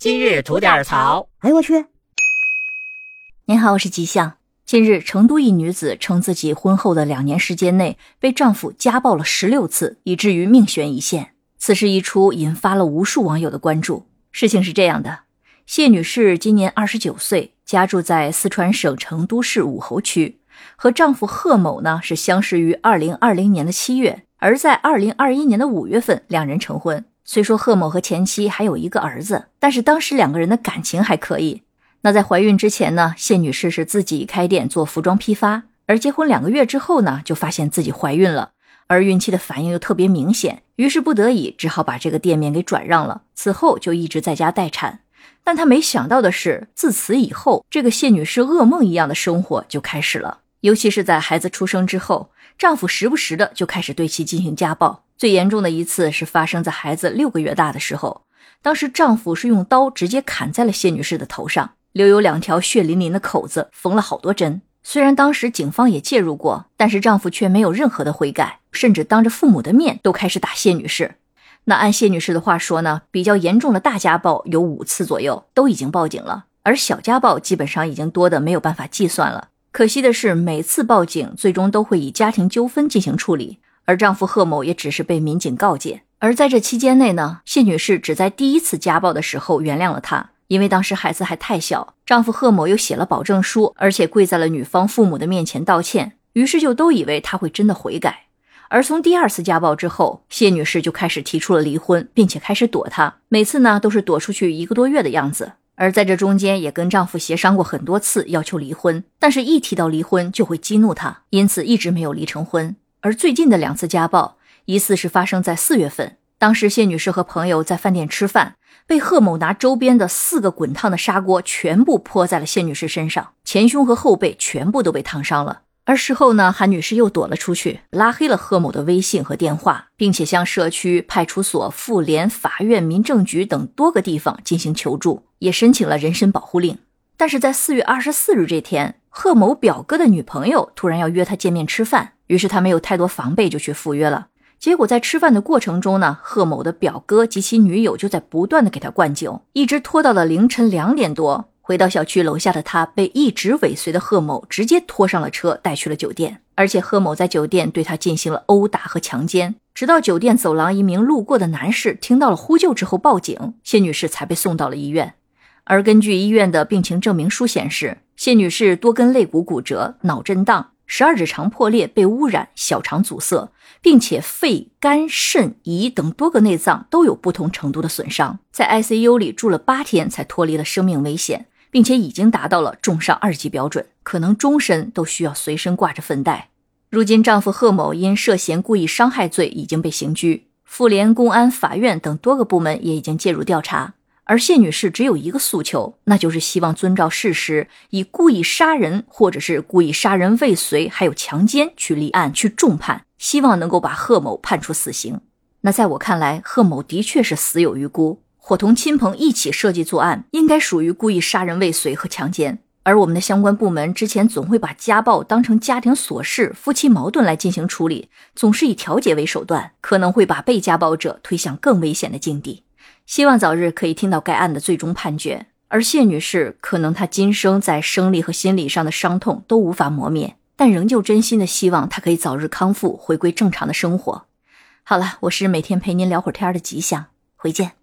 今日吐点槽。哎呦我去！您好，我是吉祥。近日，成都一女子称自己婚后的两年时间内被丈夫家暴了十六次，以至于命悬一线。此事一出，引发了无数网友的关注。事情是这样的：谢女士今年二十九岁，家住在四川省成都市武侯区，和丈夫贺某呢是相识于二零二零年的七月，而在二零二一年的五月份，两人成婚。虽说贺某和前妻还有一个儿子，但是当时两个人的感情还可以。那在怀孕之前呢，谢女士是自己开店做服装批发，而结婚两个月之后呢，就发现自己怀孕了，而孕期的反应又特别明显，于是不得已只好把这个店面给转让了。此后就一直在家待产。但她没想到的是，自此以后，这个谢女士噩梦一样的生活就开始了。尤其是在孩子出生之后，丈夫时不时的就开始对其进行家暴。最严重的一次是发生在孩子六个月大的时候，当时丈夫是用刀直接砍在了谢女士的头上，留有两条血淋淋的口子，缝了好多针。虽然当时警方也介入过，但是丈夫却没有任何的悔改，甚至当着父母的面都开始打谢女士。那按谢女士的话说呢，比较严重的大家暴有五次左右，都已经报警了，而小家暴基本上已经多的没有办法计算了。可惜的是，每次报警最终都会以家庭纠纷进行处理。而丈夫贺某也只是被民警告诫，而在这期间内呢，谢女士只在第一次家暴的时候原谅了他，因为当时孩子还太小，丈夫贺某又写了保证书，而且跪在了女方父母的面前道歉，于是就都以为他会真的悔改。而从第二次家暴之后，谢女士就开始提出了离婚，并且开始躲他，每次呢都是躲出去一个多月的样子。而在这中间也跟丈夫协商过很多次要求离婚，但是一提到离婚就会激怒他，因此一直没有离成婚。而最近的两次家暴，一次是发生在四月份。当时谢女士和朋友在饭店吃饭，被贺某拿周边的四个滚烫的砂锅全部泼在了谢女士身上，前胸和后背全部都被烫伤了。而事后呢，韩女士又躲了出去，拉黑了贺某的微信和电话，并且向社区、派出所、妇联、法院、民政局等多个地方进行求助，也申请了人身保护令。但是在四月二十四日这天，贺某表哥的女朋友突然要约他见面吃饭。于是他没有太多防备，就去赴约了。结果在吃饭的过程中呢，贺某的表哥及其女友就在不断的给他灌酒，一直拖到了凌晨两点多。回到小区楼下的他，被一直尾随的贺某直接拖上了车，带去了酒店。而且贺某在酒店对他进行了殴打和强奸，直到酒店走廊一名路过的男士听到了呼救之后报警，谢女士才被送到了医院。而根据医院的病情证明书显示，谢女士多根肋骨骨折，脑震荡。十二指肠破裂、被污染、小肠阻塞，并且肺、肝、肾、胰等多个内脏都有不同程度的损伤，在 ICU 里住了八天才脱离了生命危险，并且已经达到了重伤二级标准，可能终身都需要随身挂着粪袋。如今，丈夫贺某因涉嫌故意伤害罪已经被刑拘，妇联、公安、法院等多个部门也已经介入调查。而谢女士只有一个诉求，那就是希望遵照事实，以故意杀人或者是故意杀人未遂，还有强奸去立案去重判，希望能够把贺某判处死刑。那在我看来，贺某的确是死有余辜，伙同亲朋一起设计作案，应该属于故意杀人未遂和强奸。而我们的相关部门之前总会把家暴当成家庭琐事、夫妻矛盾来进行处理，总是以调解为手段，可能会把被家暴者推向更危险的境地。希望早日可以听到该案的最终判决。而谢女士，可能她今生在生理和心理上的伤痛都无法磨灭，但仍旧真心的希望她可以早日康复，回归正常的生活。好了，我是每天陪您聊会儿天的吉祥，回见。